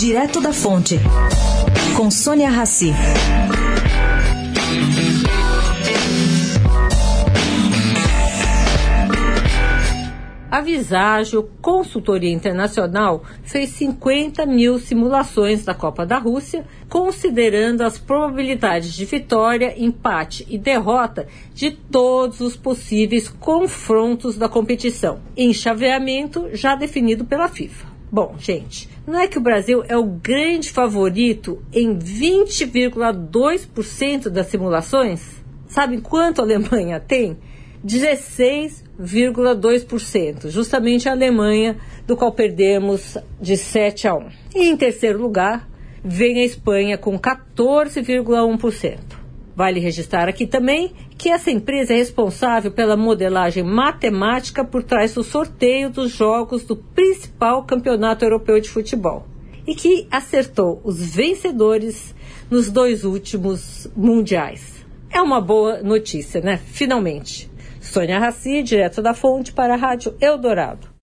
Direto da Fonte, com Sônia Rassi. A Visagio Consultoria Internacional fez 50 mil simulações da Copa da Rússia, considerando as probabilidades de vitória, empate e derrota de todos os possíveis confrontos da competição, em chaveamento já definido pela FIFA. Bom, gente, não é que o Brasil é o grande favorito em 20,2% das simulações? Sabem quanto a Alemanha tem? 16,2%, justamente a Alemanha, do qual perdemos de 7 a 1. E em terceiro lugar, vem a Espanha com 14,1%. Vale registrar aqui também que essa empresa é responsável pela modelagem matemática por trás do sorteio dos jogos do principal campeonato europeu de futebol e que acertou os vencedores nos dois últimos mundiais. É uma boa notícia, né? Finalmente. Sônia Raci, direto da fonte para a Rádio Eldorado.